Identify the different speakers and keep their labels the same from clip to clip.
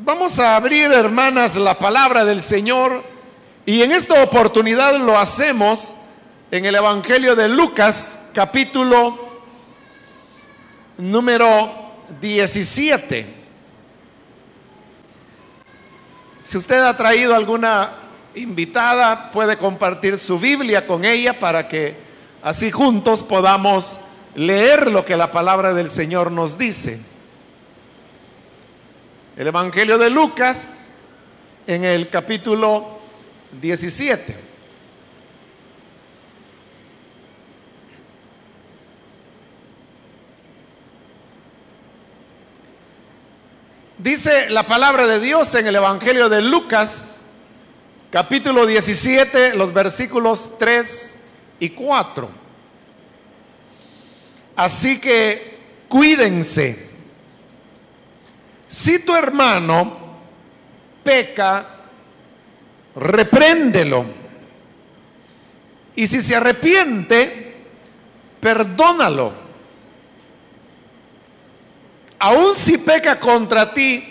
Speaker 1: Vamos a abrir, hermanas, la palabra del Señor y en esta oportunidad lo hacemos en el Evangelio de Lucas, capítulo número 17. Si usted ha traído alguna invitada, puede compartir su Biblia con ella para que así juntos podamos leer lo que la palabra del Señor nos dice. El Evangelio de Lucas en el capítulo 17. Dice la palabra de Dios en el Evangelio de Lucas, capítulo 17, los versículos 3 y 4. Así que cuídense si tu hermano peca, repréndelo. Y si se arrepiente, perdónalo. Aun si peca contra ti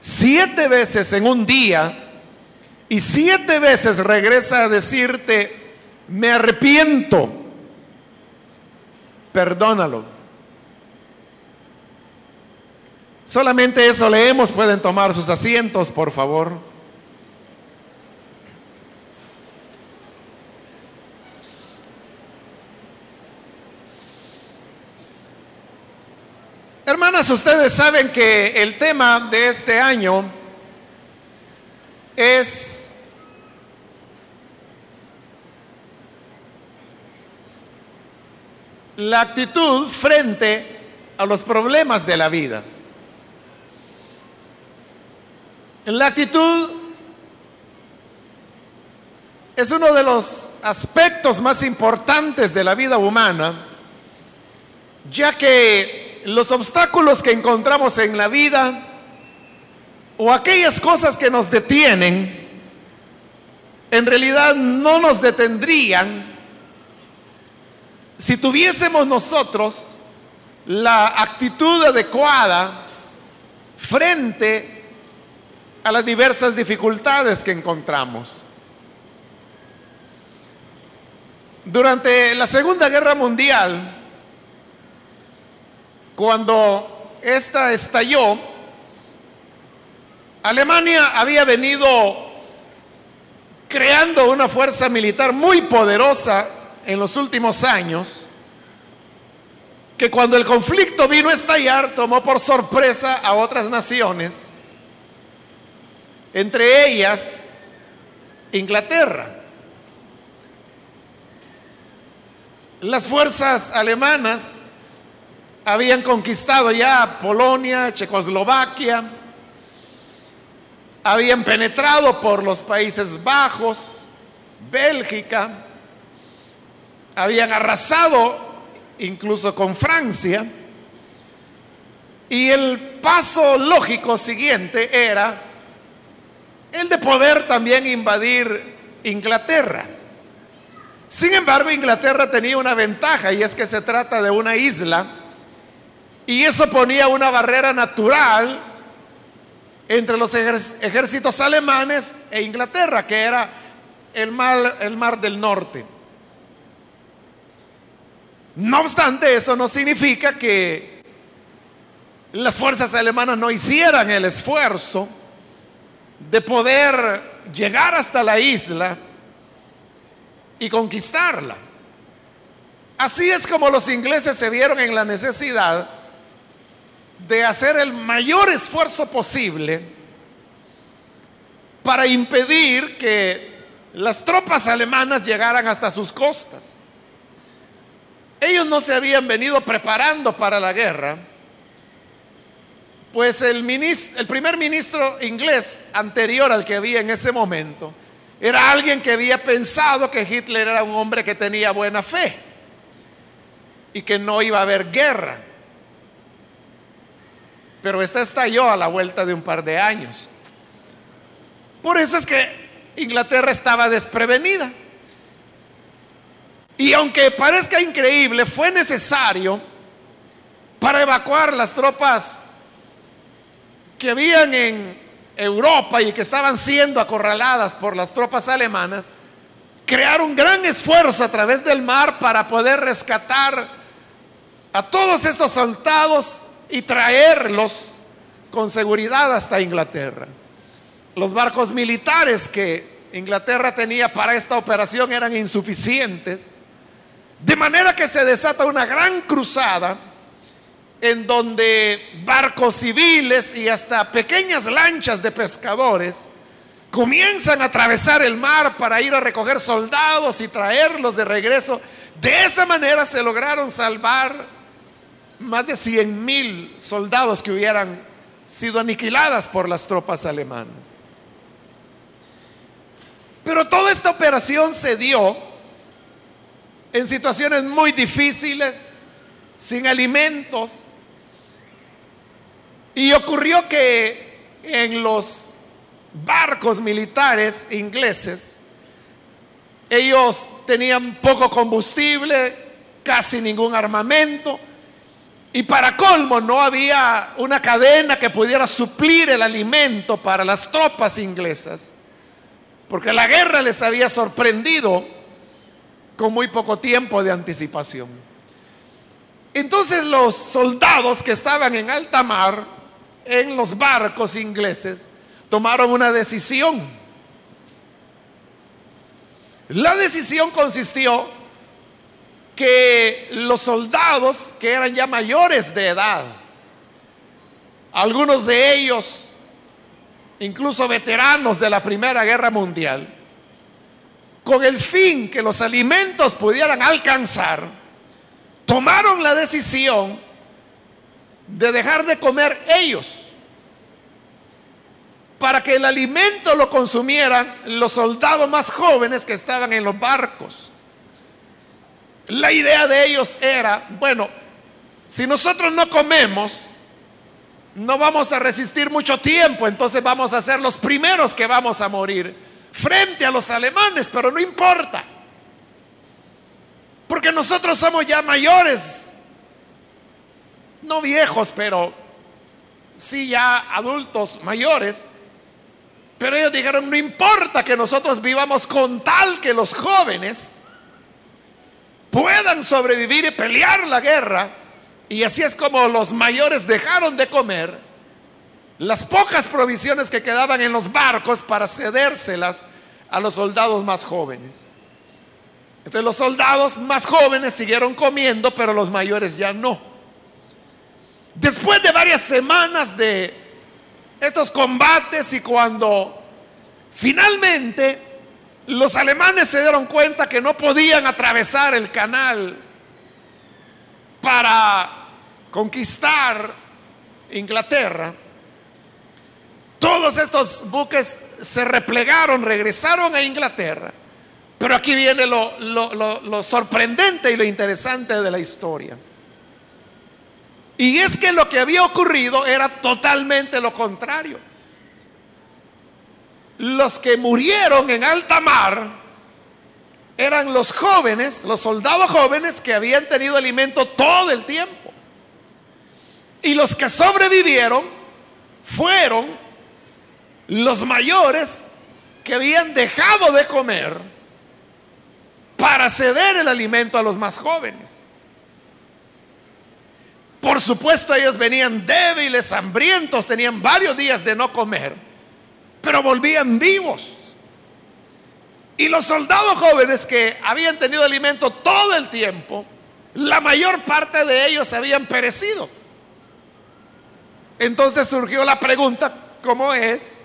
Speaker 1: siete veces en un día y siete veces regresa a decirte, me arrepiento, perdónalo. Solamente eso leemos, pueden tomar sus asientos, por favor. Hermanas, ustedes saben que el tema de este año es la actitud frente a los problemas de la vida. La actitud es uno de los aspectos más importantes de la vida humana, ya que los obstáculos que encontramos en la vida o aquellas cosas que nos detienen, en realidad no nos detendrían si tuviésemos nosotros la actitud adecuada frente a las diversas dificultades que encontramos. Durante la Segunda Guerra Mundial, cuando esta estalló, Alemania había venido creando una fuerza militar muy poderosa en los últimos años, que cuando el conflicto vino a estallar tomó por sorpresa a otras naciones entre ellas Inglaterra. Las fuerzas alemanas habían conquistado ya Polonia, Checoslovaquia, habían penetrado por los Países Bajos, Bélgica, habían arrasado incluso con Francia, y el paso lógico siguiente era el de poder también invadir Inglaterra. Sin embargo, Inglaterra tenía una ventaja y es que se trata de una isla y eso ponía una barrera natural entre los ejércitos alemanes e Inglaterra, que era el mar, el mar del norte. No obstante, eso no significa que las fuerzas alemanas no hicieran el esfuerzo de poder llegar hasta la isla y conquistarla. Así es como los ingleses se vieron en la necesidad de hacer el mayor esfuerzo posible para impedir que las tropas alemanas llegaran hasta sus costas. Ellos no se habían venido preparando para la guerra pues el, primer ministro inglés anterior al que había en ese momento era alguien que había pensado que Hitler era un hombre que tenía buena fe y que no iba a haber guerra. Pero esta estalló a la vuelta de un par de años. Por eso es que Inglaterra estaba desprevenida. Y aunque parezca increíble, fue necesario para evacuar las tropas que habían en Europa y que estaban siendo acorraladas por las tropas alemanas, crearon gran esfuerzo a través del mar para poder rescatar a todos estos soldados y traerlos con seguridad hasta Inglaterra. Los barcos militares que Inglaterra tenía para esta operación eran insuficientes, de manera que se desata una gran cruzada en donde barcos civiles y hasta pequeñas lanchas de pescadores comienzan a atravesar el mar para ir a recoger soldados y traerlos de regreso. De esa manera se lograron salvar más de 100 mil soldados que hubieran sido aniquiladas por las tropas alemanas. Pero toda esta operación se dio en situaciones muy difíciles, sin alimentos, y ocurrió que en los barcos militares ingleses, ellos tenían poco combustible, casi ningún armamento, y para colmo no había una cadena que pudiera suplir el alimento para las tropas inglesas, porque la guerra les había sorprendido con muy poco tiempo de anticipación. Entonces los soldados que estaban en alta mar, en los barcos ingleses tomaron una decisión. La decisión consistió que los soldados que eran ya mayores de edad, algunos de ellos incluso veteranos de la Primera Guerra Mundial, con el fin que los alimentos pudieran alcanzar, tomaron la decisión de dejar de comer ellos para que el alimento lo consumieran los soldados más jóvenes que estaban en los barcos. La idea de ellos era, bueno, si nosotros no comemos, no vamos a resistir mucho tiempo, entonces vamos a ser los primeros que vamos a morir frente a los alemanes, pero no importa. Porque nosotros somos ya mayores no viejos, pero sí ya adultos mayores. Pero ellos dijeron, no importa que nosotros vivamos con tal que los jóvenes puedan sobrevivir y pelear la guerra. Y así es como los mayores dejaron de comer las pocas provisiones que quedaban en los barcos para cedérselas a los soldados más jóvenes. Entonces los soldados más jóvenes siguieron comiendo, pero los mayores ya no. Después de varias semanas de estos combates y cuando finalmente los alemanes se dieron cuenta que no podían atravesar el canal para conquistar Inglaterra, todos estos buques se replegaron, regresaron a Inglaterra. Pero aquí viene lo, lo sorprendente y lo interesante de la historia. Y es que lo que había ocurrido era totalmente lo contrario. Los que murieron en alta mar eran los jóvenes, los soldados jóvenes que habían tenido alimento todo el tiempo. Y los que sobrevivieron fueron los mayores que habían dejado de comer para ceder el alimento a los más jóvenes. Por supuesto ellos venían débiles, hambrientos, tenían varios días de no comer, pero volvían vivos. Y los soldados jóvenes que habían tenido alimento todo el tiempo, la mayor parte de ellos habían perecido. Entonces surgió la pregunta, ¿cómo es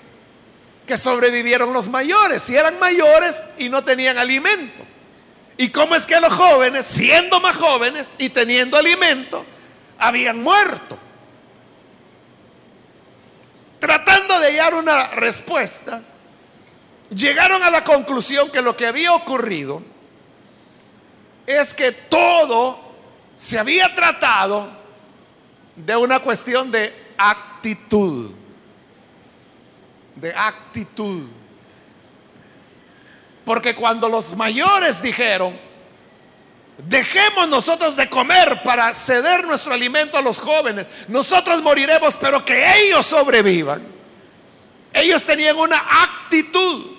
Speaker 1: que sobrevivieron los mayores? Si eran mayores y no tenían alimento. ¿Y cómo es que los jóvenes, siendo más jóvenes y teniendo alimento, habían muerto. Tratando de hallar una respuesta, llegaron a la conclusión que lo que había ocurrido es que todo se había tratado de una cuestión de actitud. De actitud. Porque cuando los mayores dijeron, Dejemos nosotros de comer para ceder nuestro alimento a los jóvenes. Nosotros moriremos, pero que ellos sobrevivan. Ellos tenían una actitud.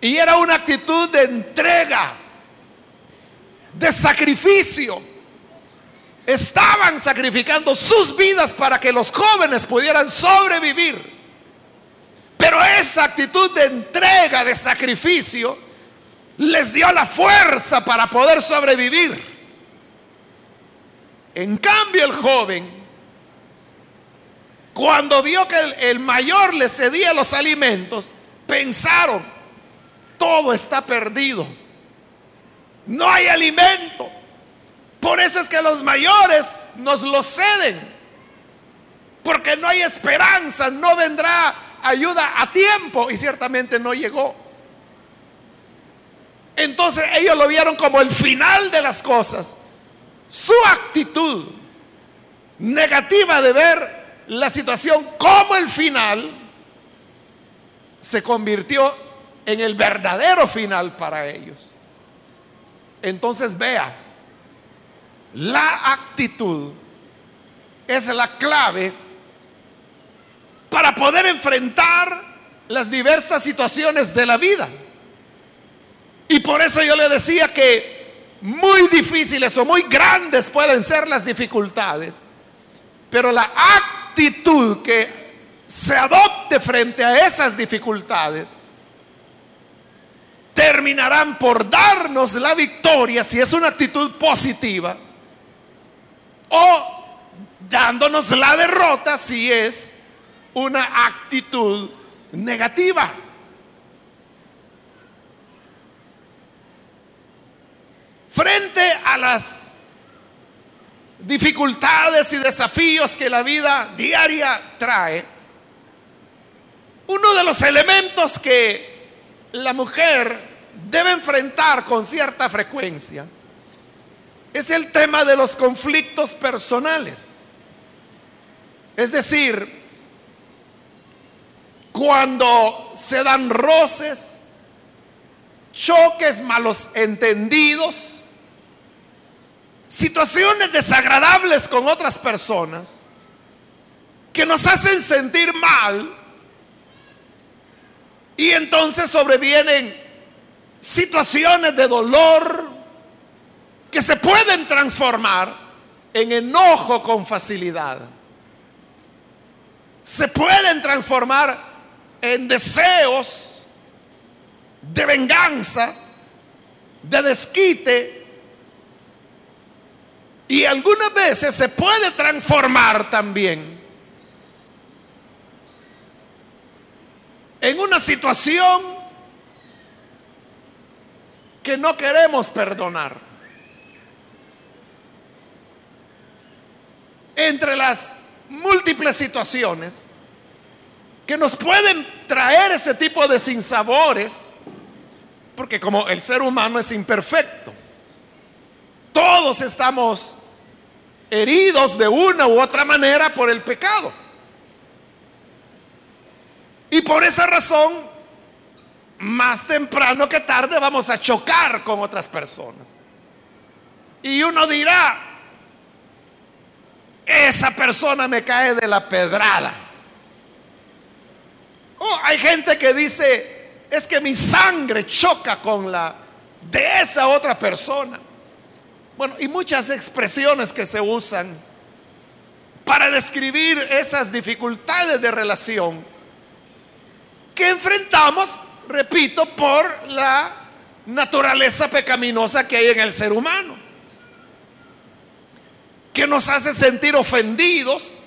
Speaker 1: Y era una actitud de entrega, de sacrificio. Estaban sacrificando sus vidas para que los jóvenes pudieran sobrevivir. Pero esa actitud de entrega, de sacrificio, les dio la fuerza para poder sobrevivir. En cambio el joven, cuando vio que el, mayor le cedía los alimentos, pensaron, todo está perdido. No hay alimento. Por eso es que los mayores nos lo ceden. Porque no hay esperanza, no vendrá ayuda a tiempo y ciertamente no llegó. Entonces ellos lo vieron como el final de las cosas. Su actitud negativa de ver la situación como el final se convirtió en el verdadero final para ellos. Entonces vea, la actitud es la clave para poder enfrentar las diversas situaciones de la vida. Y por eso yo le decía que muy difíciles o muy grandes pueden ser las dificultades, pero la actitud que se adopte frente a esas dificultades terminarán por darnos la victoria si es una actitud positiva o dándonos la derrota si es una actitud negativa. Frente a las dificultades y desafíos que la vida diaria trae, uno de los elementos que la mujer debe enfrentar con cierta frecuencia es el tema de los conflictos personales. Es decir, cuando se dan roces, choques, malos entendidos, situaciones desagradables con otras personas que nos hacen sentir mal y entonces sobrevienen situaciones de dolor que se pueden transformar en enojo con facilidad. Se pueden transformar en deseos de venganza, de desquite. Y algunas veces se puede transformar también en una situación que no queremos perdonar. Entre las múltiples situaciones que nos pueden traer ese tipo de sinsabores, porque como el ser humano es imperfecto, todos estamos heridos de una u otra manera por el pecado. Y por esa razón, más temprano que tarde vamos a chocar con otras personas. Y uno dirá, esa persona me cae de la pedrada. Oh, hay gente que dice, es que mi sangre choca con la de esa otra persona. Bueno, y muchas expresiones que se usan para describir esas dificultades de relación que enfrentamos, repito, por la naturaleza pecaminosa que hay en el ser humano, que nos hace sentir ofendidos,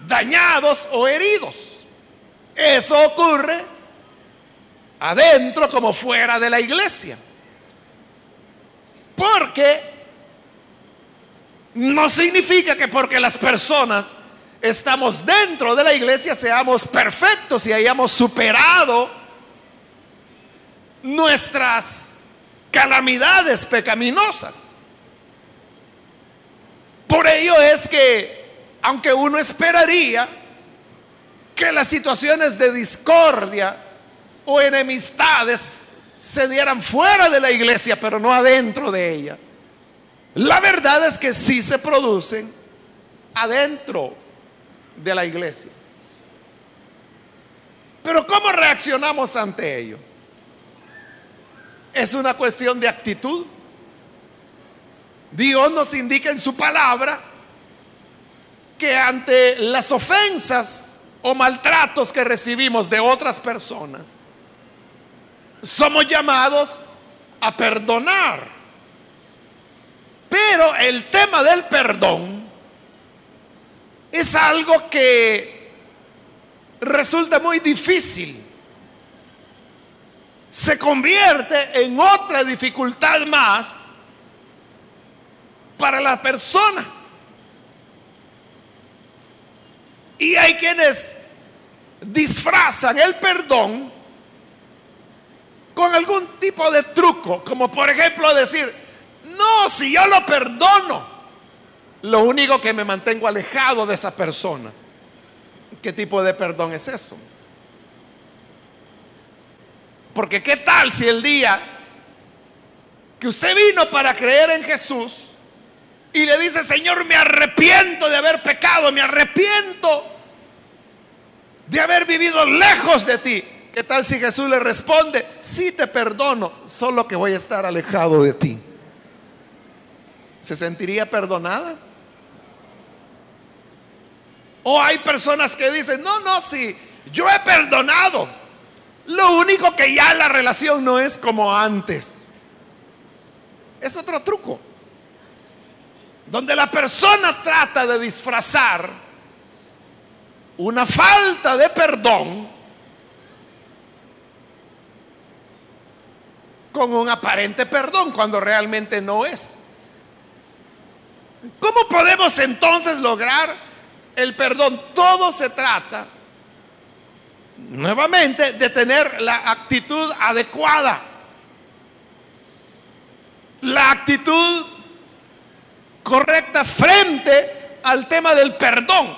Speaker 1: dañados o heridos. Eso ocurre adentro como fuera de la iglesia. Porque no significa que porque las personas estamos dentro de la iglesia seamos perfectos y hayamos superado nuestras calamidades pecaminosas. Por ello es que, aunque uno esperaría que las situaciones de discordia o enemistades se dieran fuera de la iglesia, pero no adentro de ella, la verdad es que sí se producen adentro de la iglesia. Pero ¿cómo reaccionamos ante ello? Es una cuestión de actitud. Dios nos indica en su palabra que ante las ofensas o maltratos que recibimos de otras personas, somos llamados a perdonar. Pero el tema del perdón es algo que resulta muy difícil. Se convierte en otra dificultad más para la persona. Y hay quienes disfrazan el perdón con algún tipo de truco, como por ejemplo decir, no, si yo lo perdono, lo único que me mantengo alejado de esa persona. ¿Qué tipo de perdón es eso? Porque qué tal si el día que usted vino para creer en Jesús y le dice, Señor, me arrepiento de haber pecado, me arrepiento de haber vivido lejos de ti. ¿Qué tal si Jesús le responde, sí te perdono, solo que voy a estar alejado de ti? ¿Se sentiría perdonada? O hay personas que dicen, no, no, sí, yo he perdonado. Lo único que ya la relación no es como antes. Es otro truco. Donde la persona trata de disfrazar una falta de perdón con un aparente perdón cuando realmente no es. ¿Cómo podemos entonces lograr el perdón? Todo se trata, nuevamente, de tener la actitud adecuada. La actitud correcta frente al tema del perdón.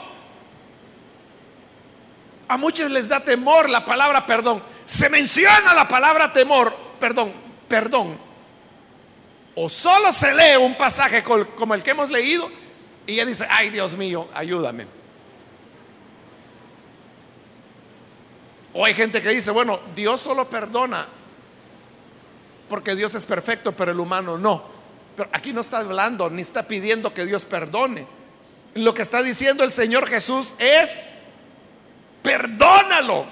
Speaker 1: A muchos les da temor la palabra perdón. Se menciona la palabra temor, perdón, perdón. O solo se lee un pasaje como el que hemos leído y ella dice, ay Dios mío, ayúdame. O hay gente que dice, bueno, Dios solo perdona porque Dios es perfecto, pero el humano no. Pero aquí no está hablando, ni está pidiendo que Dios perdone. Lo que está diciendo el Señor Jesús es, perdónalo.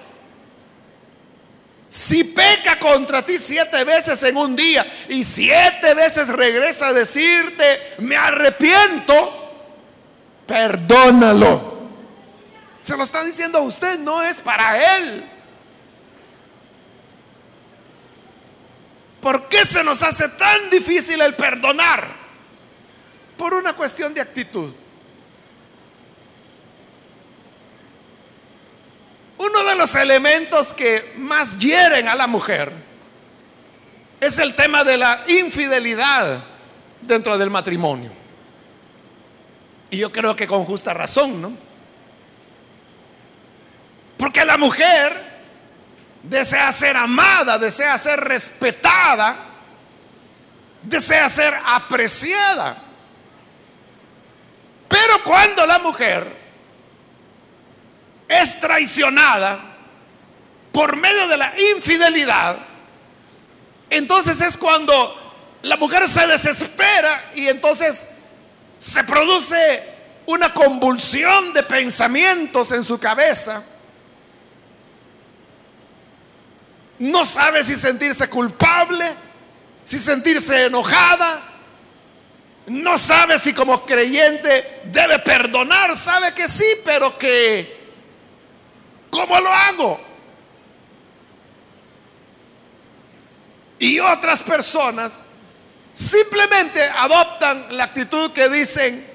Speaker 1: Si peca contra ti siete veces en un día y siete veces regresa a decirte, me arrepiento, perdónalo. Se lo está diciendo a usted, no es para él. ¿Por qué se nos hace tan difícil el perdonar? Por una cuestión de actitud. Uno de los elementos que más hieren a la mujer es el tema de la infidelidad dentro del matrimonio. Y yo creo que con justa razón, ¿no? Porque la mujer desea ser amada, desea ser respetada, desea ser apreciada. Pero cuando la mujer es traicionada por medio de la infidelidad, entonces es cuando la mujer se desespera y entonces se produce una convulsión de pensamientos en su cabeza. No sabe si sentirse culpable, si sentirse enojada. No sabe si como creyente debe perdonar. Sabe que sí, pero que ¿Cómo lo hago? Y otras personas simplemente adoptan la actitud que dicen,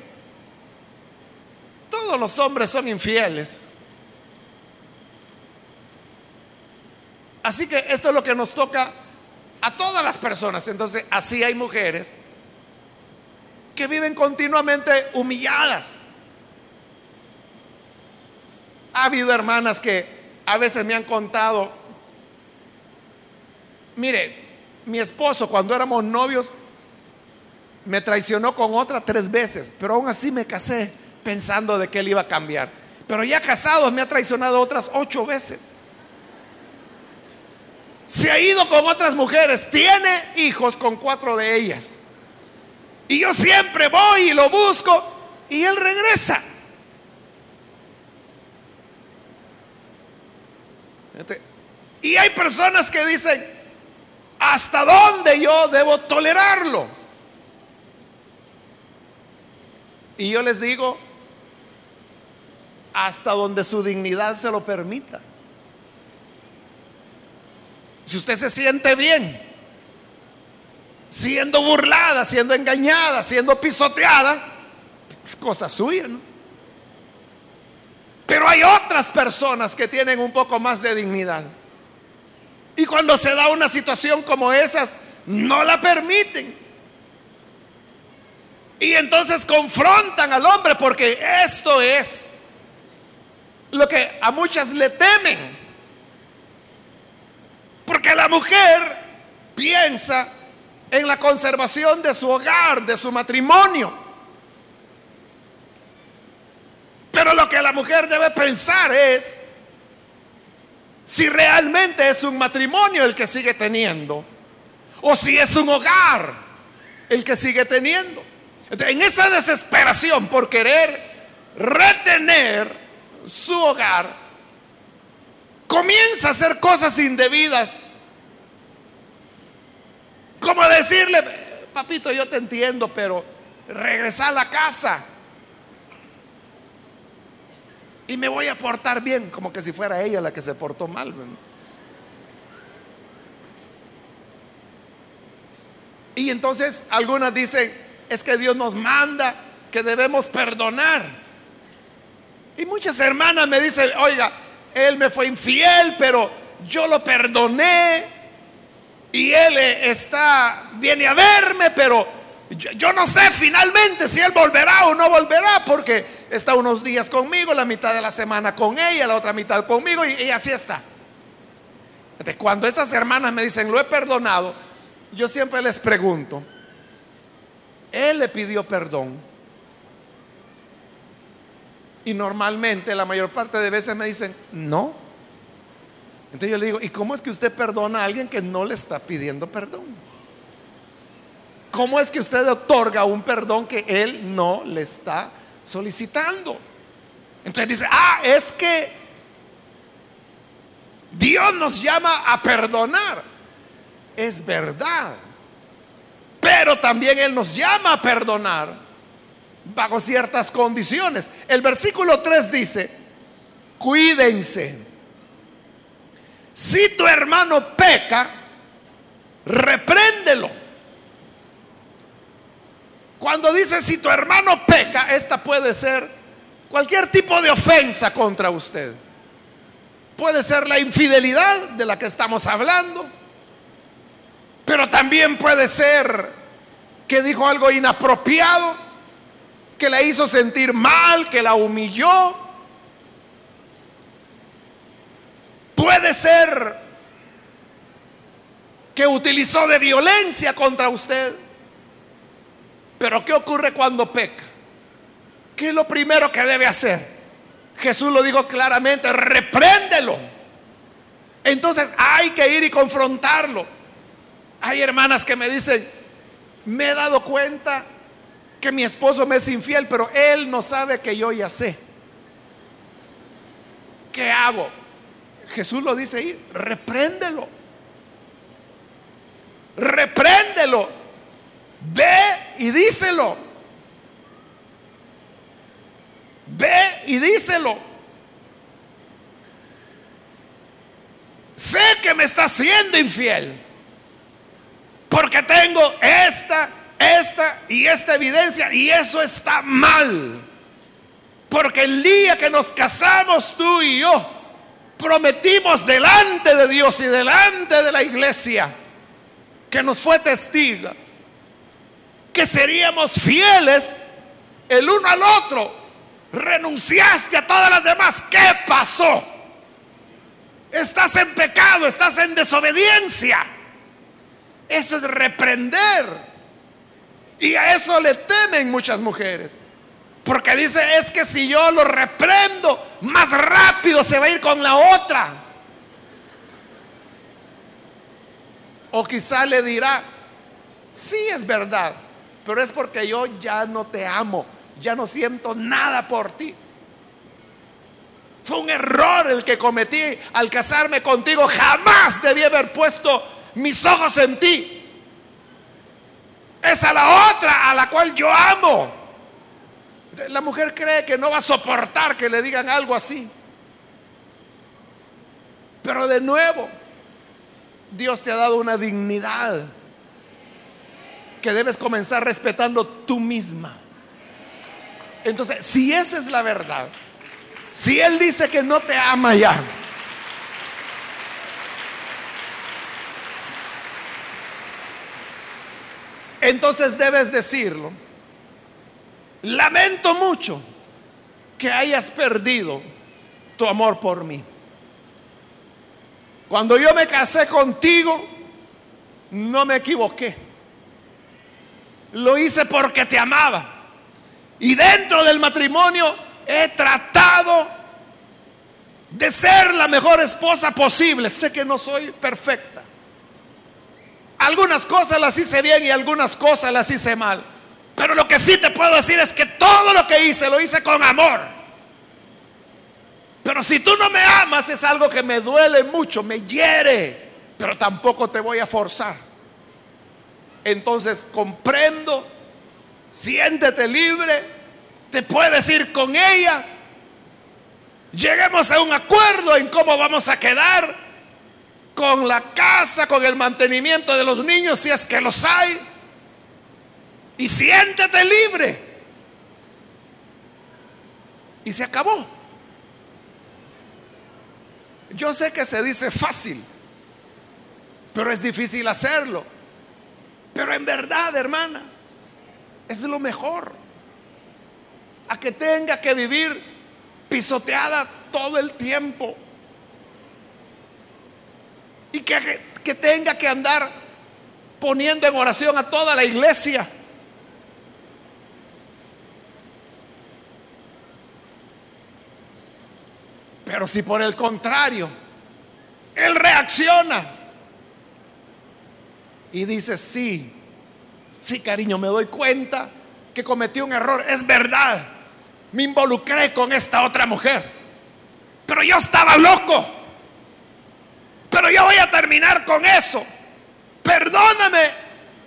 Speaker 1: todos los hombres son infieles. Así que esto es lo que nos toca a todas las personas. Entonces, así hay mujeres que viven continuamente humilladas. Ha habido hermanas que a veces me han contado, mire, mi esposo cuando éramos novios me traicionó con otra tres veces, pero aún así me casé pensando de que él iba a cambiar. Pero ya casado me ha traicionado otras ocho veces. se ha ido con otras mujeres, tiene hijos con cuatro de ellas. Y yo siempre voy y lo busco y él regresa. Y hay personas que dicen, ¿hasta dónde yo debo tolerarlo? Y yo les digo, hasta donde su dignidad se lo permita. Si usted se siente bien, siendo burlada, siendo engañada, siendo pisoteada, es cosa suya, ¿no? Pero hay otras personas que tienen un poco más de dignidad. Y cuando se da una situación como esas, no la permiten. Y entonces confrontan al hombre porque esto es lo que a muchas le temen. Porque la mujer piensa en la conservación de su hogar, de su matrimonio. Pero lo que la mujer debe pensar es si realmente es un matrimonio el que sigue teniendo o si es un hogar el que sigue teniendo. En esa desesperación por querer retener su hogar, comienza a hacer cosas indebidas. Como decirle, papito, yo te entiendo, pero regresa a la casa. Y me voy a portar bien, como que si fuera ella la que se portó mal. Y entonces algunas dicen, es que Dios nos manda que debemos perdonar. Y muchas hermanas me dicen, oiga, él me fue infiel, pero yo lo perdoné y él eh, está, viene a verme, pero yo, no sé finalmente si él volverá o no volverá, porque está unos días conmigo, la mitad de la semana con ella, la otra mitad conmigo y, y así está. Cuando estas hermanas me dicen, lo he perdonado, yo siempre les pregunto, él le pidió perdón. Y normalmente, la mayor parte de veces me dicen, no. Entonces yo le digo, ¿y cómo es que usted perdona a alguien que no le está pidiendo perdón? ¿Cómo es que usted otorga un perdón que él no le está solicitando? Entonces dice, ah, es que Dios nos llama a perdonar. Es verdad. Pero también Él nos llama a perdonar bajo ciertas condiciones. El versículo 3 dice, cuídense. Si tu hermano peca, repréndelo. Cuando dice si tu hermano peca, esta puede ser cualquier tipo de ofensa contra usted. Puede ser la infidelidad de la que estamos hablando, pero también puede ser que dijo algo inapropiado, que la hizo sentir mal, que la humilló. Puede ser que utilizó de violencia contra usted. Pero ¿qué ocurre cuando peca? ¿Qué es lo primero que debe hacer? Jesús lo dijo claramente, repréndelo. Entonces hay que ir y confrontarlo. Hay hermanas que me dicen, me he dado cuenta que mi esposo me es infiel, pero él no sabe que yo ya sé. ¿Qué hago? Jesús lo dice ahí, repréndelo. Repréndelo. Ve y díselo. Ve y díselo. Sé que me está siendo infiel. Porque tengo esta, esta y esta evidencia. Y eso está mal. Porque el día que nos casamos tú y yo, prometimos delante de Dios y delante de la iglesia, que nos fue testiga, que seríamos fieles el uno al otro. Renunciaste a todas las demás. ¿Qué pasó? Estás en pecado, estás en desobediencia. Eso es reprender. Y a eso le temen muchas mujeres. Porque dice, es que si yo lo reprendo, más rápido se va a ir con la otra. O quizá le dirá, sí es verdad, pero es porque yo ya no te amo, ya no siento nada por ti. Fue un error el que cometí al casarme contigo. Jamás debí haber puesto mis ojos en ti. Es a la otra a la cual yo amo. La mujer cree que no va a soportar que le digan algo así. Pero de nuevo, Dios te ha dado una dignidad que debes comenzar respetando tú misma. Entonces, si esa es la verdad, si Él dice que no te ama ya, entonces debes decirlo. Lamento mucho que hayas perdido tu amor por mí. Cuando yo me casé contigo, no me equivoqué. Lo hice porque te amaba. Y dentro del matrimonio he tratado de ser la mejor esposa posible. Sé que no soy perfecta. Algunas cosas las hice bien y algunas cosas las hice mal. Pero lo que sí te puedo decir es que todo lo que hice lo hice con amor. Pero si tú no me amas es algo que me duele mucho, me hiere, pero tampoco te voy a forzar. Entonces comprendo, siéntete libre, te puedes ir con ella, lleguemos a un acuerdo en cómo vamos a quedar con la casa, con el mantenimiento de los niños, si es que los hay y siéntete libre. Y se acabó. Yo sé que se dice fácil, pero es difícil hacerlo. Pero en verdad, hermana, es lo mejor. A que tenga que vivir pisoteada todo el tiempo. Y que, que tenga que andar poniendo en oración a toda la iglesia Pero si por el contrario, Él reacciona y dice, sí, sí cariño, me doy cuenta que cometí un error, es verdad, me involucré con esta otra mujer, pero yo estaba loco, pero yo voy a terminar con eso, perdóname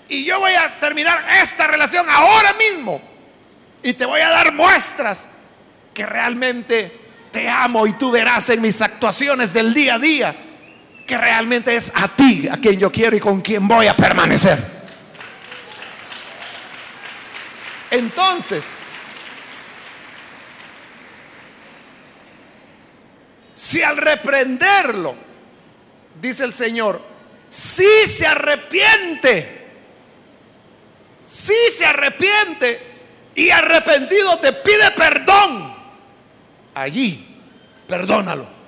Speaker 1: y yo voy a terminar esta relación ahora mismo. Y te voy a dar muestras que realmente te amo y tú verás en mis actuaciones del día a día que realmente es a ti a quien yo quiero y con quien voy a permanecer. Entonces, si al reprenderlo, dice el Señor, si se arrepiente, si se arrepiente y arrepentido te pide perdón, allí, perdónalo.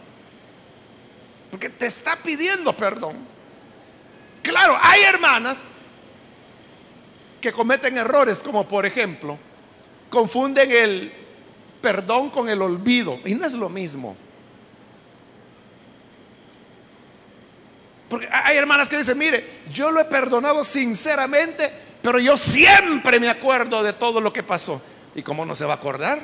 Speaker 1: Porque te está pidiendo perdón. Claro, hay hermanas que cometen errores, como por ejemplo, confunden el perdón con el olvido. Y no es lo mismo. Porque hay hermanas que dicen, mire, yo lo he perdonado sinceramente, pero yo siempre me acuerdo de todo lo que pasó. ¿Y cómo no se va a acordar?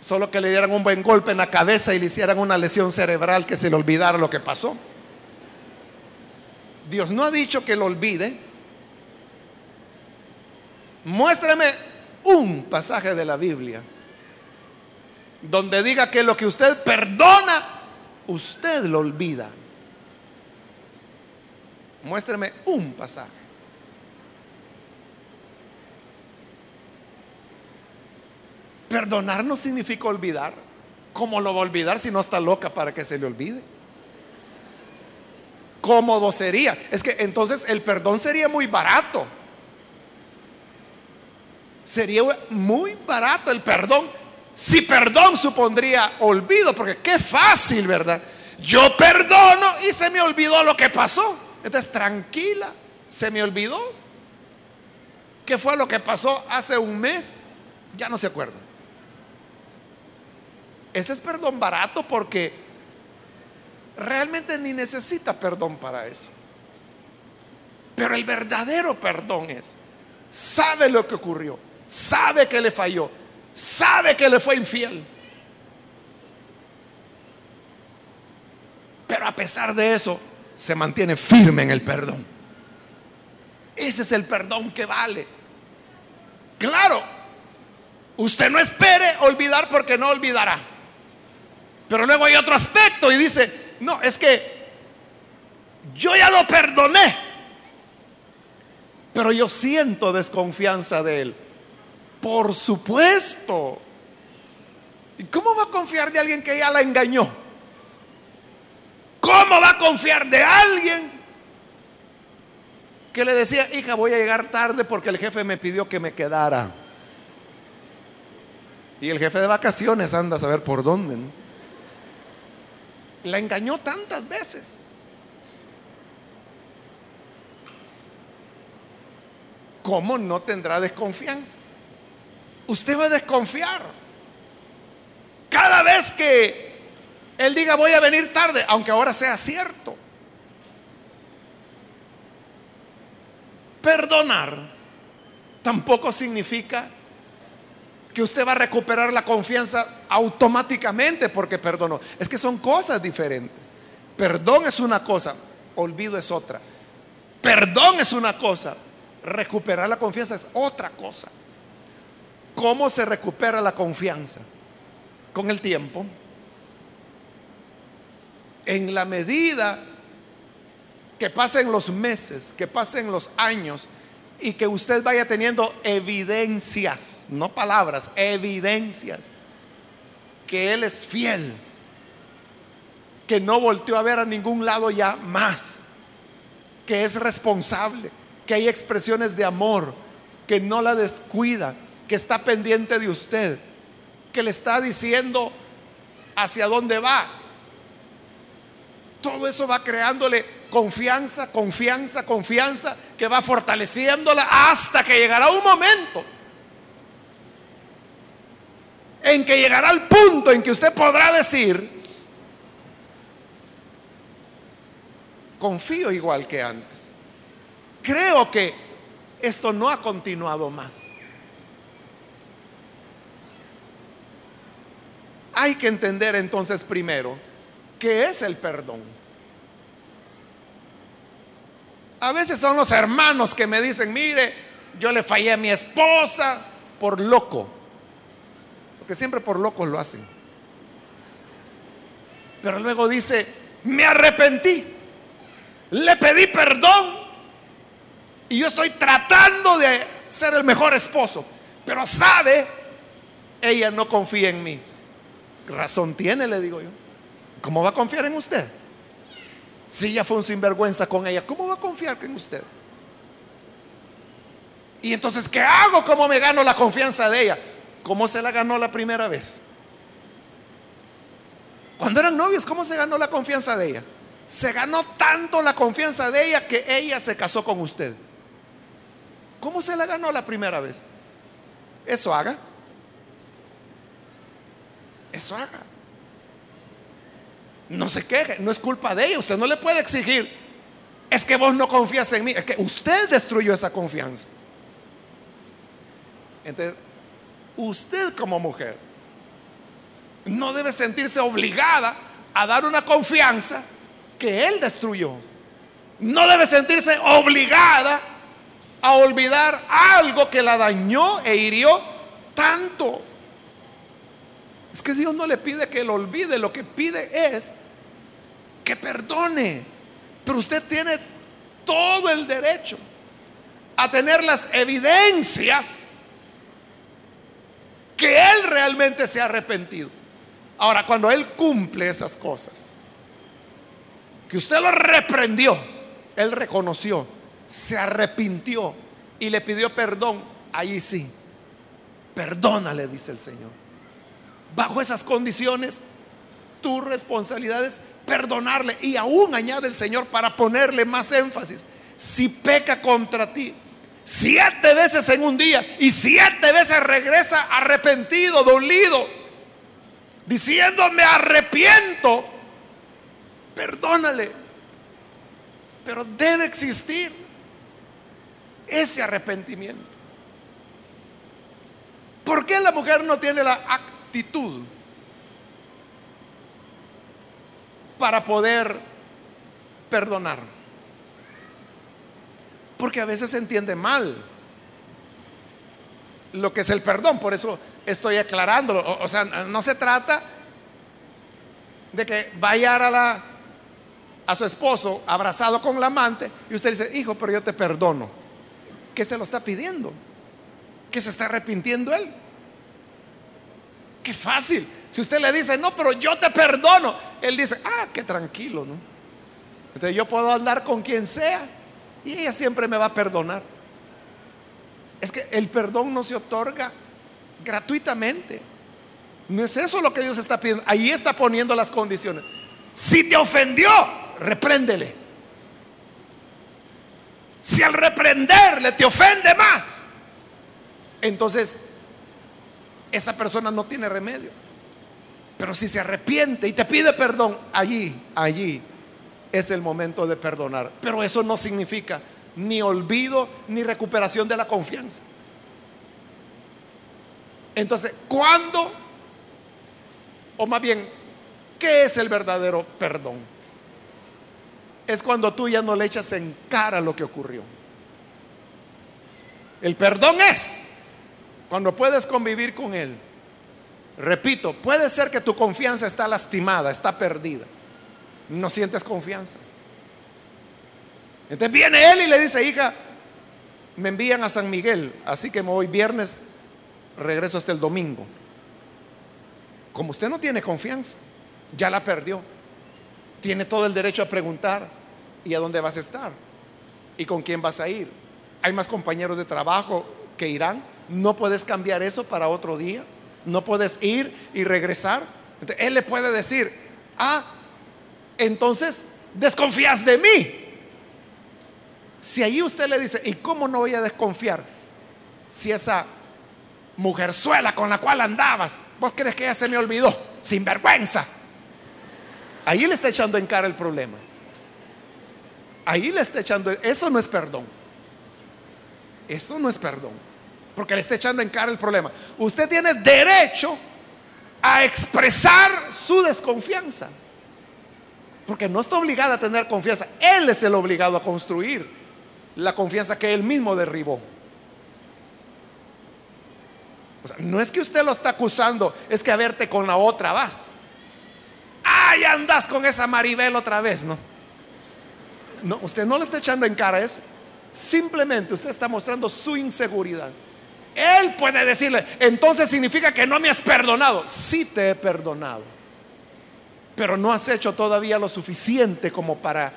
Speaker 1: Solo que le dieran un buen golpe en la cabeza y le hicieran una lesión cerebral que se le olvidara lo que pasó. Dios no ha dicho que lo olvide. Muéstrame un pasaje de la Biblia donde diga que lo que usted perdona, usted lo olvida. Muéstrame un pasaje. Perdonar no significa olvidar. ¿Cómo lo va a olvidar si no está loca para que se le olvide? Cómodo sería. Es que entonces el perdón sería muy barato. Sería muy barato el perdón. Si perdón supondría olvido, porque qué fácil, ¿verdad? Yo perdono y se me olvidó lo que pasó. Entonces, tranquila, se me olvidó. ¿Qué fue lo que pasó hace un mes? Ya no se acuerda. Ese es perdón barato porque realmente ni necesita perdón para eso. Pero el verdadero perdón es, sabe lo que ocurrió, sabe que le falló, sabe que le fue infiel. Pero a pesar de eso, se mantiene firme en el perdón. Ese es el perdón que vale. Claro, usted no espere olvidar porque no olvidará. Pero luego hay otro aspecto y dice, no, es que yo ya lo perdoné, pero yo siento desconfianza de él. Por supuesto. ¿Y cómo va a confiar de alguien que ya la engañó? ¿Cómo va a confiar de alguien que le decía, hija, voy a llegar tarde porque el jefe me pidió que me quedara? Y el jefe de vacaciones anda a saber por dónde. La engañó tantas veces. ¿Cómo no tendrá desconfianza? Usted va a desconfiar. Cada vez que él diga voy a venir tarde, aunque ahora sea cierto. Perdonar tampoco significa que usted va a recuperar la confianza automáticamente porque perdonó. Es que son cosas diferentes. Perdón es una cosa, olvido es otra. Perdón es una cosa, recuperar la confianza es otra cosa. ¿Cómo se recupera la confianza? Con el tiempo. En la medida que pasen los meses, que pasen los años, y que usted vaya teniendo evidencias, no palabras, evidencias, que Él es fiel, que no volteó a ver a ningún lado ya más, que es responsable, que hay expresiones de amor, que no la descuida, que está pendiente de usted, que le está diciendo hacia dónde va. Todo eso va creándole confianza, confianza, confianza, que va fortaleciéndola hasta que llegará un momento en que llegará el punto en que usted podrá decir, confío igual que antes. Creo que esto no ha continuado más. Hay que entender entonces primero qué es el perdón. A veces son los hermanos que me dicen, mire, yo le fallé a mi esposa por loco. Porque siempre por locos lo hacen. Pero luego dice, me arrepentí. Le pedí perdón. Y yo estoy tratando de ser el mejor esposo. Pero sabe, ella no confía en mí. Razón tiene, le digo yo. ¿Cómo va a confiar en usted? Si ya fue un sinvergüenza con ella, ¿cómo va a confiar en usted? Y entonces, ¿qué hago? ¿Cómo me gano la confianza de ella? ¿Cómo se la ganó la primera vez? Cuando eran novios, ¿cómo se ganó la confianza de ella? Se ganó tanto la confianza de ella que ella se casó con usted. ¿Cómo se la ganó la primera vez? Eso haga. Eso haga no se queje, no es culpa de ella, usted no le puede exigir, es que vos no confías en mí, es que usted destruyó esa confianza. Entonces, usted como mujer no debe sentirse obligada a dar una confianza que él destruyó. No debe sentirse obligada a olvidar algo que la dañó e hirió tanto. Es que Dios no le pide que lo olvide, lo que pide es que perdone. Pero usted tiene todo el derecho a tener las evidencias que Él realmente se ha arrepentido. Ahora, cuando Él cumple esas cosas, que usted lo reprendió, Él reconoció, se arrepintió y le pidió perdón, ahí sí, perdónale, dice el Señor. Bajo esas condiciones, tu responsabilidad es perdonarle. Y aún añade el Señor para ponerle más énfasis. Si peca contra ti siete veces en un día y siete veces regresa arrepentido, dolido, diciendo me arrepiento, perdónale. Pero debe existir ese arrepentimiento. ¿Por qué la mujer no tiene la actitud para poder perdonar? Porque a veces se entiende mal lo que es el perdón. Por eso estoy aclarándolo. O, sea, no se trata de que vaya a, la, a su esposo abrazado con la amante y usted dice, hijo, pero yo te perdono. ¿Qué se lo está pidiendo? ¿Que se está arrepintiendo él? Qué fácil. Si usted le dice, no, pero yo te perdono, él dice, ah, qué tranquilo, ¿no? Entonces yo puedo andar con quien sea y ella siempre me va a perdonar. Es que el perdón no se otorga gratuitamente. No es eso lo que Dios está pidiendo. Ahí está poniendo las condiciones. Si te ofendió, repréndele. Si al reprenderle te ofende más, entonces esa persona no tiene remedio. Pero si se arrepiente y te pide perdón, allí, allí es el momento de perdonar. Pero eso no significa ni olvido ni recuperación de la confianza. Entonces, ¿cuándo? O más bien, ¿qué es el verdadero perdón? Es cuando tú ya no le echas en cara lo que ocurrió. El perdón es cuando puedes convivir con él. Repito, puede ser que tu confianza está lastimada, está perdida. No sientes confianza. Entonces viene él y le dice, hija, me envían a San Miguel, así que me voy viernes, regreso hasta el domingo. Como usted no tiene confianza, ya la perdió, tiene todo el derecho a preguntar, ¿y a dónde vas a estar? ¿Y con quién vas a ir? ¿Hay más compañeros de trabajo que irán? ¿No puedes cambiar eso para otro día? ¿No puedes ir y regresar? Él le puede decir, ah, entonces desconfías de mí. Si ahí usted le dice, ¿y cómo no voy a desconfiar? Si esa mujerzuela con la cual andabas, vos crees que ya se me olvidó, sin vergüenza. Ahí le está echando en cara el problema. Ahí le está echando, eso no es perdón. Eso no es perdón. Porque le está echando en cara el problema. Usted tiene derecho a expresar su desconfianza. Porque no está obligada a tener confianza. Él es el obligado a construir la confianza que él mismo derribó. no es que usted lo está acusando, es que a verte con la otra vas. Ay, andas con esa Maribel otra vez, ¿no? No, usted no le está echando en cara eso. Simplemente usted está mostrando su inseguridad. Él puede decirle, entonces significa que no me has perdonado. Sí te he perdonado. Pero no has hecho todavía lo suficiente como para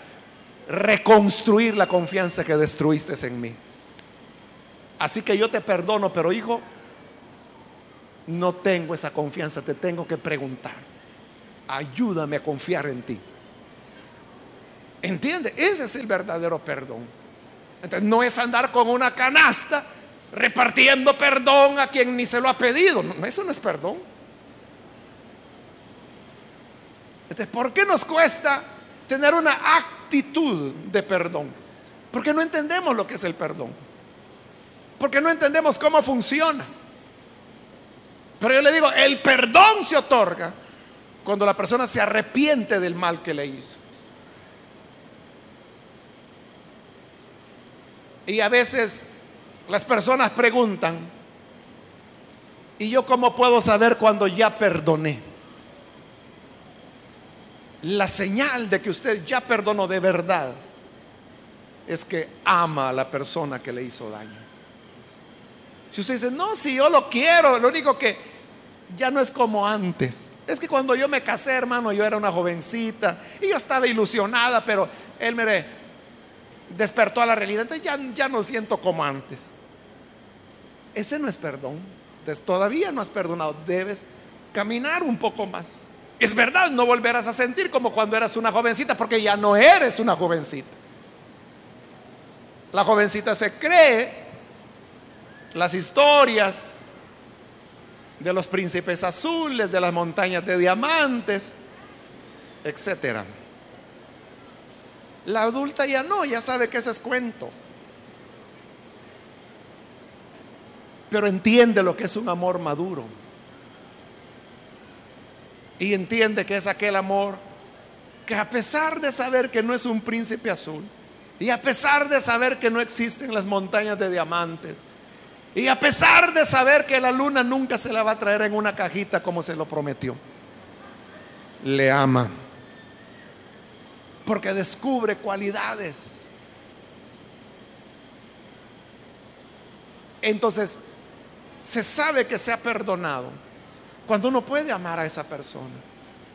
Speaker 1: reconstruir la confianza que destruiste en mí. Así que yo te perdono, pero hijo, no tengo esa confianza, te tengo que preguntar. Ayúdame a confiar en ti. ¿Entiende? Ese es el verdadero perdón. Entonces no es andar con una canasta repartiendo perdón a quien ni se lo ha pedido. No, eso no es perdón. Entonces, ¿por qué nos cuesta tener una actitud de perdón. Porque no entendemos lo que es el perdón. Porque no entendemos cómo funciona. Pero yo le digo, el perdón se otorga cuando la persona se arrepiente del mal que le hizo. Y a veces las personas preguntan, ¿y yo cómo puedo saber cuando ya perdoné? La señal de que usted ya perdonó de verdad es que ama a la persona que le hizo daño. Si usted dice, no, si yo lo quiero, lo único que ya no es como antes. Es que cuando yo me casé, hermano, yo era una jovencita y yo estaba ilusionada, pero él me despertó a la realidad. Entonces ya, ya no siento como antes. Ese no es perdón. Entonces todavía no has perdonado. Debes caminar un poco más. Es verdad, no volverás a sentir como cuando eras una jovencita, porque ya no eres una jovencita. La jovencita se cree las historias de los príncipes azules, de las montañas de diamantes, etcétera. La adulta ya no, ya sabe que eso es cuento. Pero entiende lo que es un amor maduro. Y entiende que es aquel amor que a pesar de saber que no es un príncipe azul, y a pesar de saber que no existen las montañas de diamantes, y a pesar de saber que la luna nunca se la va a traer en una cajita como se lo prometió, le ama. Porque descubre cualidades. Entonces, se sabe que se ha perdonado cuando uno puede amar a esa persona,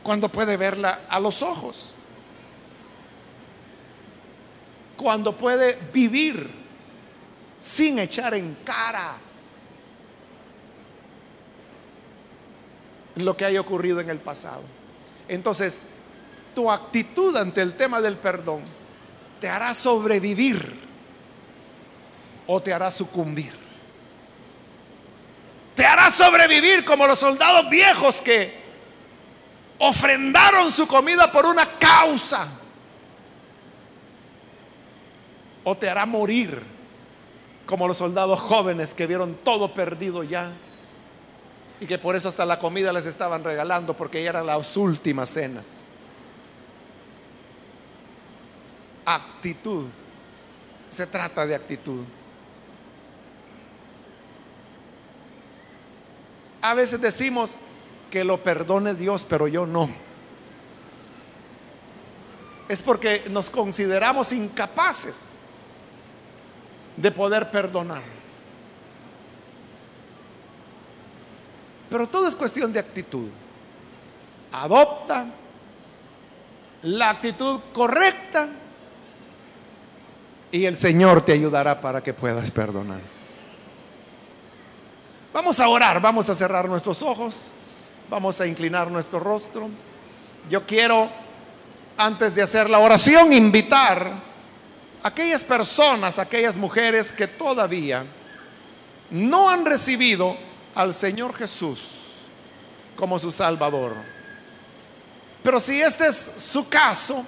Speaker 1: cuando puede verla a los ojos, cuando puede vivir sin echar en cara lo que haya ocurrido en el pasado. Entonces, tu actitud ante el tema del perdón te hará sobrevivir o te hará sucumbir. Te hará sobrevivir como los soldados viejos que ofrendaron su comida por una causa. O te hará morir como los soldados jóvenes que vieron todo perdido ya y que por eso hasta la comida les estaban regalando porque ya eran las últimas cenas. Actitud. Se trata de actitud. A veces decimos que lo perdone Dios, pero yo no. Es porque nos consideramos incapaces de poder perdonar. Pero todo es cuestión de actitud. Adopta la actitud correcta y el Señor te ayudará para que puedas perdonar. Vamos a orar, vamos a cerrar nuestros ojos, vamos a inclinar nuestro rostro. Yo quiero, antes de hacer la oración, invitar a aquellas personas, aquellas mujeres que todavía no han recibido al Señor Jesús como su Salvador. Pero si este es su caso,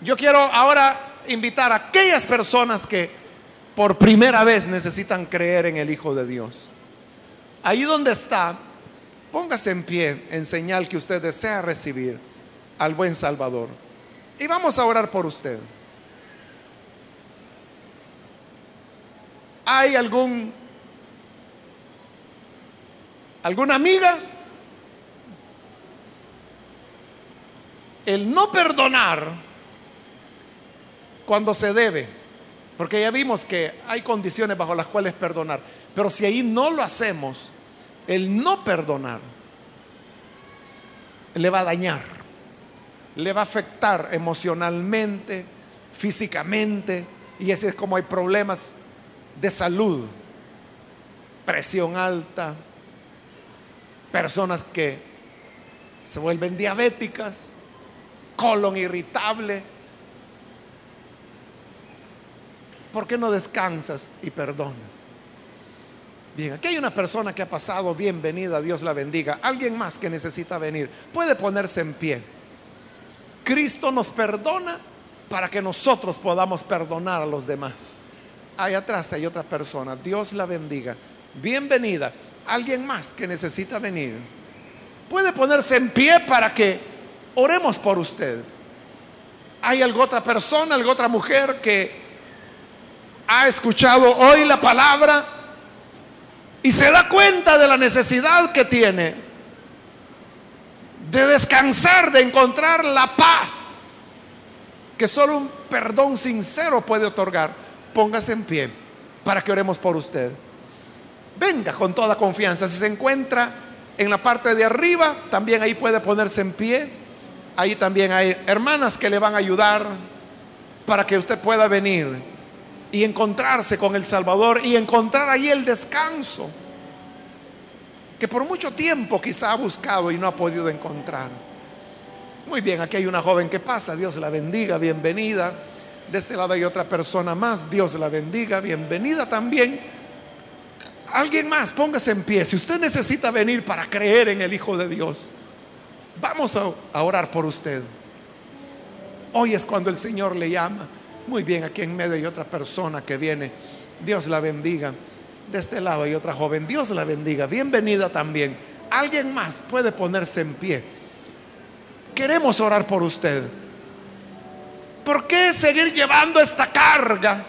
Speaker 1: yo quiero ahora invitar a aquellas personas que por primera vez necesitan creer en el Hijo de Dios. Ahí donde está, póngase en pie en señal que usted desea recibir al buen Salvador. Y vamos a orar por usted. ¿Hay algún alguna amiga? El no perdonar cuando se debe, porque ya vimos que hay condiciones bajo las cuales perdonar, pero si ahí no lo hacemos, el no perdonar le va a dañar, le va a afectar emocionalmente, físicamente, y así es como hay problemas de salud, presión alta, personas que se vuelven diabéticas, colon irritable. ¿Por qué no descansas y perdonas? Bien, aquí hay una persona que ha pasado, bienvenida, Dios la bendiga. Alguien más que necesita venir, puede ponerse en pie. Cristo nos perdona para que nosotros podamos perdonar a los demás. Ahí atrás hay otra persona, Dios la bendiga. Bienvenida. Alguien más que necesita venir. Puede ponerse en pie para que oremos por usted. ¿Hay alguna otra persona, alguna otra mujer que ha escuchado hoy la palabra y se da cuenta de la necesidad que tiene de descansar, de encontrar la paz que solo un perdón sincero puede otorgar? Póngase en pie para que oremos por usted. Venga con toda confianza. Si se encuentra en la parte de arriba, también ahí puede ponerse en pie. Ahí también hay hermanas que le van a ayudar para que usted pueda venir y encontrarse con el Salvador y encontrar ahí el descanso que por mucho tiempo quizá ha buscado y no ha podido encontrar. Muy bien, aquí hay una joven que pasa, Dios la bendiga, bienvenida. De este lado hay otra persona más, Dios la bendiga, bienvenida también. Alguien más, póngase en pie. Si usted necesita venir para creer en el Hijo de Dios, vamos a, orar por usted. Hoy es cuando el Señor le llama. Muy bien, aquí en medio hay otra persona que viene. Dios la bendiga. De este lado hay otra joven. Dios la bendiga. Bienvenida también. Alguien más puede ponerse en pie. Queremos orar por usted. ¿Por qué seguir llevando esta carga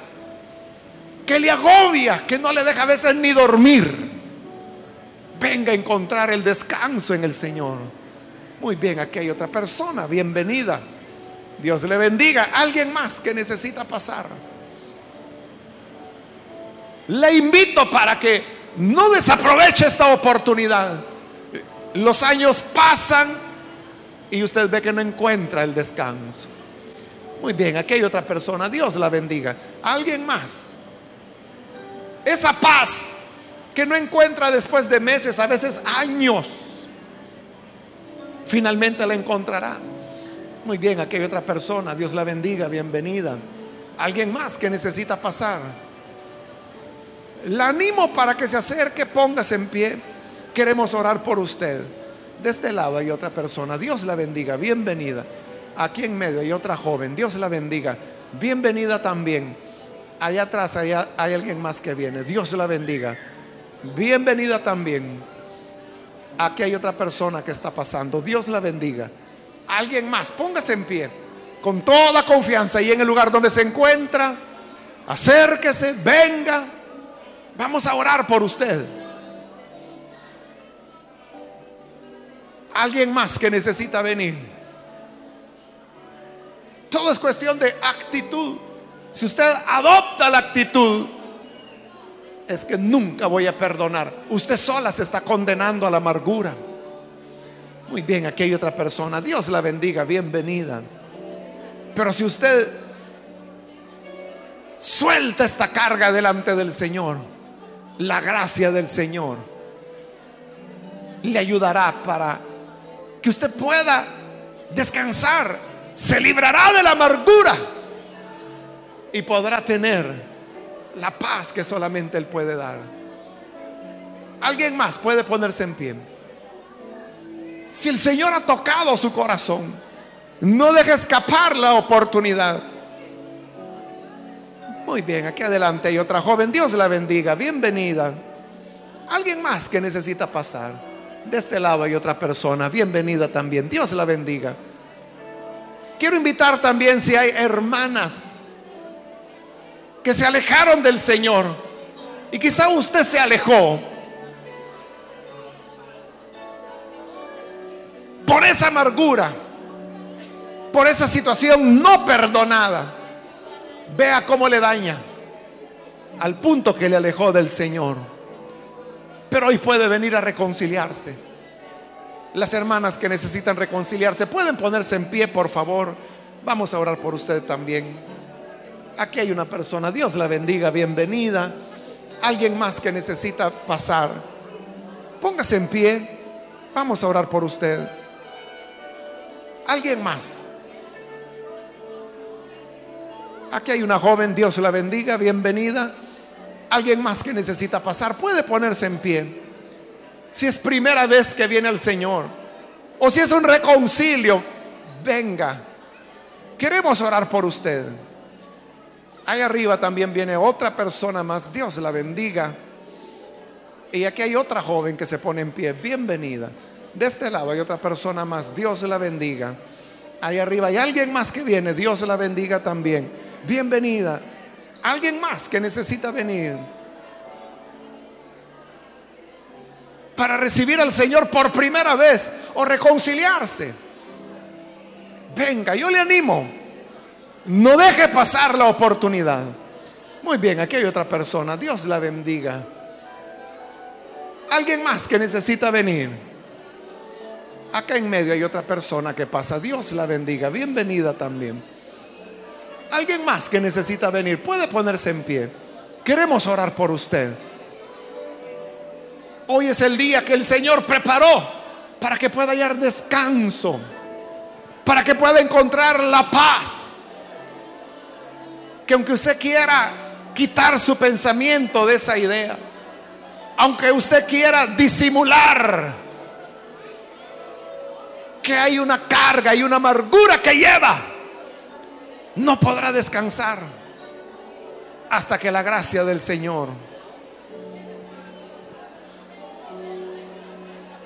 Speaker 1: que le agobia, que no le deja a veces ni dormir? Venga a encontrar el descanso en el Señor. Muy bien, aquí hay otra persona. Bienvenida. Dios le bendiga. Alguien más que necesita pasar. Le invito para que no desaproveche esta oportunidad. Los años pasan y usted ve que no encuentra el descanso. Muy bien, aquí hay otra persona. Dios la bendiga. Alguien más. Esa paz que no encuentra después de meses, a veces años, finalmente la encontrará. Muy bien, aquí hay otra persona. Dios la bendiga. Bienvenida. Alguien más que necesita pasar. La animo para que se acerque, póngase en pie. Queremos orar por usted. De este lado hay otra persona. Dios la bendiga. Bienvenida. Aquí en medio hay otra joven. Dios la bendiga. Bienvenida también. Allá atrás hay, hay alguien más que viene. Dios la bendiga. Bienvenida también. Aquí hay otra persona que está pasando. Dios la bendiga. Alguien más, póngase en pie. Con toda confianza y en el lugar donde se encuentra. Acérquese, venga. Vamos a orar por usted. Alguien más que necesita venir. Todo es cuestión de actitud. Si usted adopta la actitud, es que nunca voy a perdonar. Usted sola se está condenando a la amargura. Muy bien, aquí hay otra persona. Dios la bendiga, bienvenida. Pero si usted suelta esta carga delante del Señor, la gracia del Señor le ayudará para que usted pueda descansar, se librará de la amargura y podrá tener la paz que solamente Él puede dar. Alguien más puede ponerse en pie. Si el Señor ha tocado su corazón, no deje escapar la oportunidad. Muy bien, aquí adelante hay otra joven. Dios la bendiga. Bienvenida. Alguien más que necesita pasar. De este lado hay otra persona. Bienvenida también. Dios la bendiga. Quiero invitar también si hay hermanas que se alejaron del Señor. Y quizá usted se alejó por esa amargura, por esa situación no perdonada. Vea cómo le daña al punto que le alejó del Señor. Pero hoy puede venir a reconciliarse. Las hermanas que necesitan reconciliarse pueden ponerse en pie, por favor. Vamos a orar por usted también. Aquí hay una persona, Dios la bendiga, bienvenida. Alguien más que necesita pasar. Póngase en pie. Vamos a orar por usted. Alguien más. Aquí hay una joven, Dios la bendiga, bienvenida. Alguien más que necesita pasar, puede ponerse en pie. Si es primera vez que viene el Señor, o si es un reconcilio, venga. Queremos orar por usted. Ahí arriba también viene otra persona más. Dios la bendiga. Y aquí hay otra joven que se pone en pie. Bienvenida. De este lado hay otra persona más. Dios la bendiga. Ahí arriba hay alguien más que viene. Dios la bendiga también. Bienvenida. Alguien más que necesita venir. Para recibir al Señor por primera vez o reconciliarse. Venga, yo le animo no deje pasar la oportunidad. Muy bien, aquí hay otra persona. Dios la bendiga. Alguien más que necesita venir. Acá en medio hay otra persona que pasa. Dios la bendiga. Bienvenida también. Alguien más que necesita venir. Puede ponerse en pie. Queremos orar por usted. Hoy es el día que el Señor preparó para que pueda hallar descanso. Para que pueda encontrar la paz que aunque usted quiera quitar su pensamiento de esa idea, aunque usted quiera disimular que hay una carga y una amargura que lleva, no podrá descansar hasta que la gracia del Señor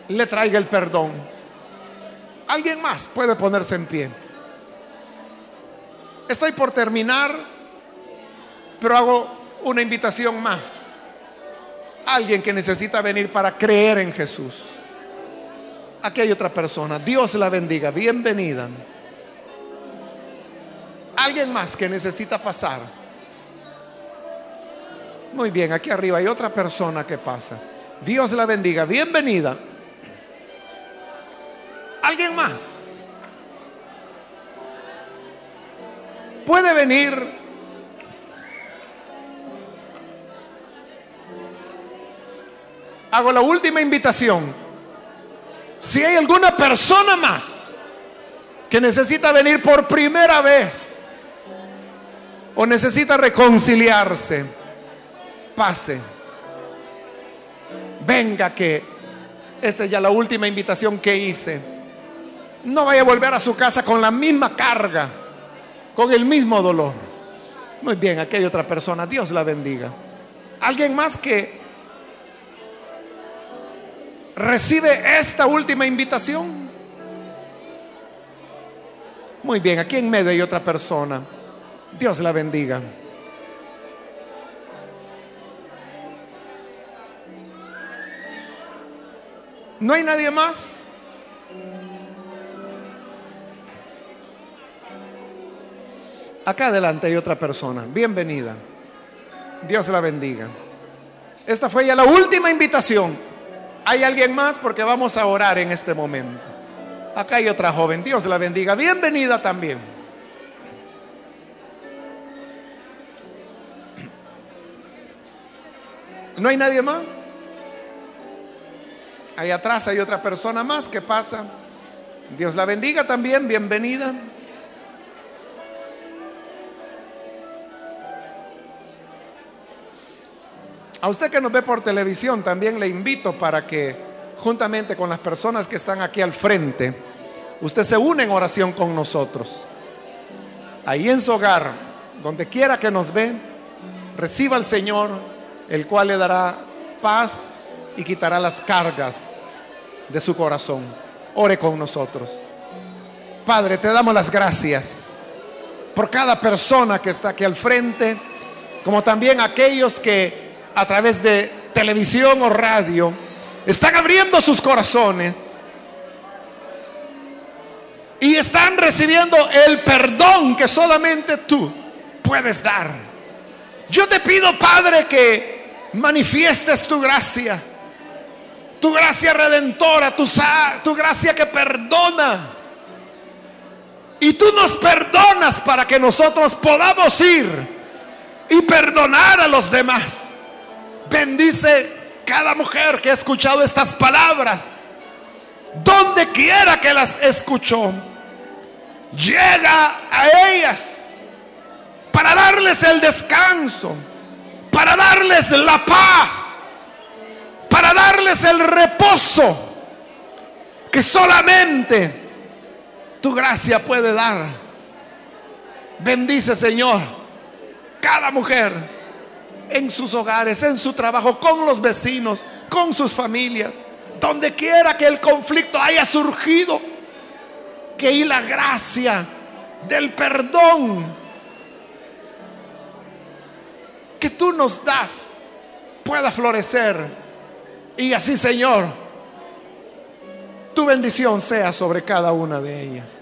Speaker 1: le traiga el perdón. Alguien más puede ponerse en pie. Estoy por terminar, pero hago una invitación más. Alguien que necesita venir para creer en Jesús. Aquí hay otra persona. Dios la bendiga. Bienvenida. Alguien más que necesita pasar. Muy bien, aquí arriba hay otra persona que pasa. Dios la bendiga. Bienvenida. ¿Alguien más? Puede venir hago la última invitación. Si hay alguna persona más que necesita venir por primera vez o necesita reconciliarse, pase. Venga que esta es ya la última invitación que hice. No vaya a volver a su casa con la misma carga, con el mismo dolor. Muy bien, aquí hay otra persona. Dios la bendiga. Alguien más que recibe esta última invitación. Muy bien, aquí en medio hay otra persona. Dios la bendiga. ¿No hay nadie más? Acá adelante hay otra persona. Bienvenida. Dios la bendiga. Esta fue ya la última invitación. ¿Hay alguien más? Porque vamos a orar en este momento. Acá hay otra joven. Dios la bendiga. Bienvenida también. ¿No hay nadie más? Ahí atrás hay otra persona más que pasa. Dios la bendiga también. Bienvenida. A usted que nos ve por televisión, también le invito para que, juntamente con las personas que están aquí al frente, usted se une en oración con nosotros. Ahí en su hogar, donde quiera que nos ve, reciba al Señor, el cual le dará paz y quitará las cargas de su corazón. Ore con nosotros. Padre, te damos las gracias por cada persona que está aquí al frente, como también aquellos que a través de televisión o radio, están abriendo sus corazones y están recibiendo el perdón que solamente tú puedes dar. Yo te pido, Padre, que manifiestes tu gracia, tu gracia redentora, tu, tu gracia que perdona. Y tú nos perdonas para que nosotros podamos ir y perdonar a los demás. Bendice cada mujer que ha escuchado estas palabras. Donde quiera que las escuchó. Llega a ellas para darles el descanso, para darles la paz, para darles el reposo que solamente tu gracia puede dar. Bendice, Señor, cada mujer en sus hogares, en su trabajo, con los vecinos, con sus familias, donde quiera que el conflicto haya surgido, que y la gracia del perdón que tú nos das pueda florecer. Y así, Señor, tu bendición sea sobre cada una de ellas.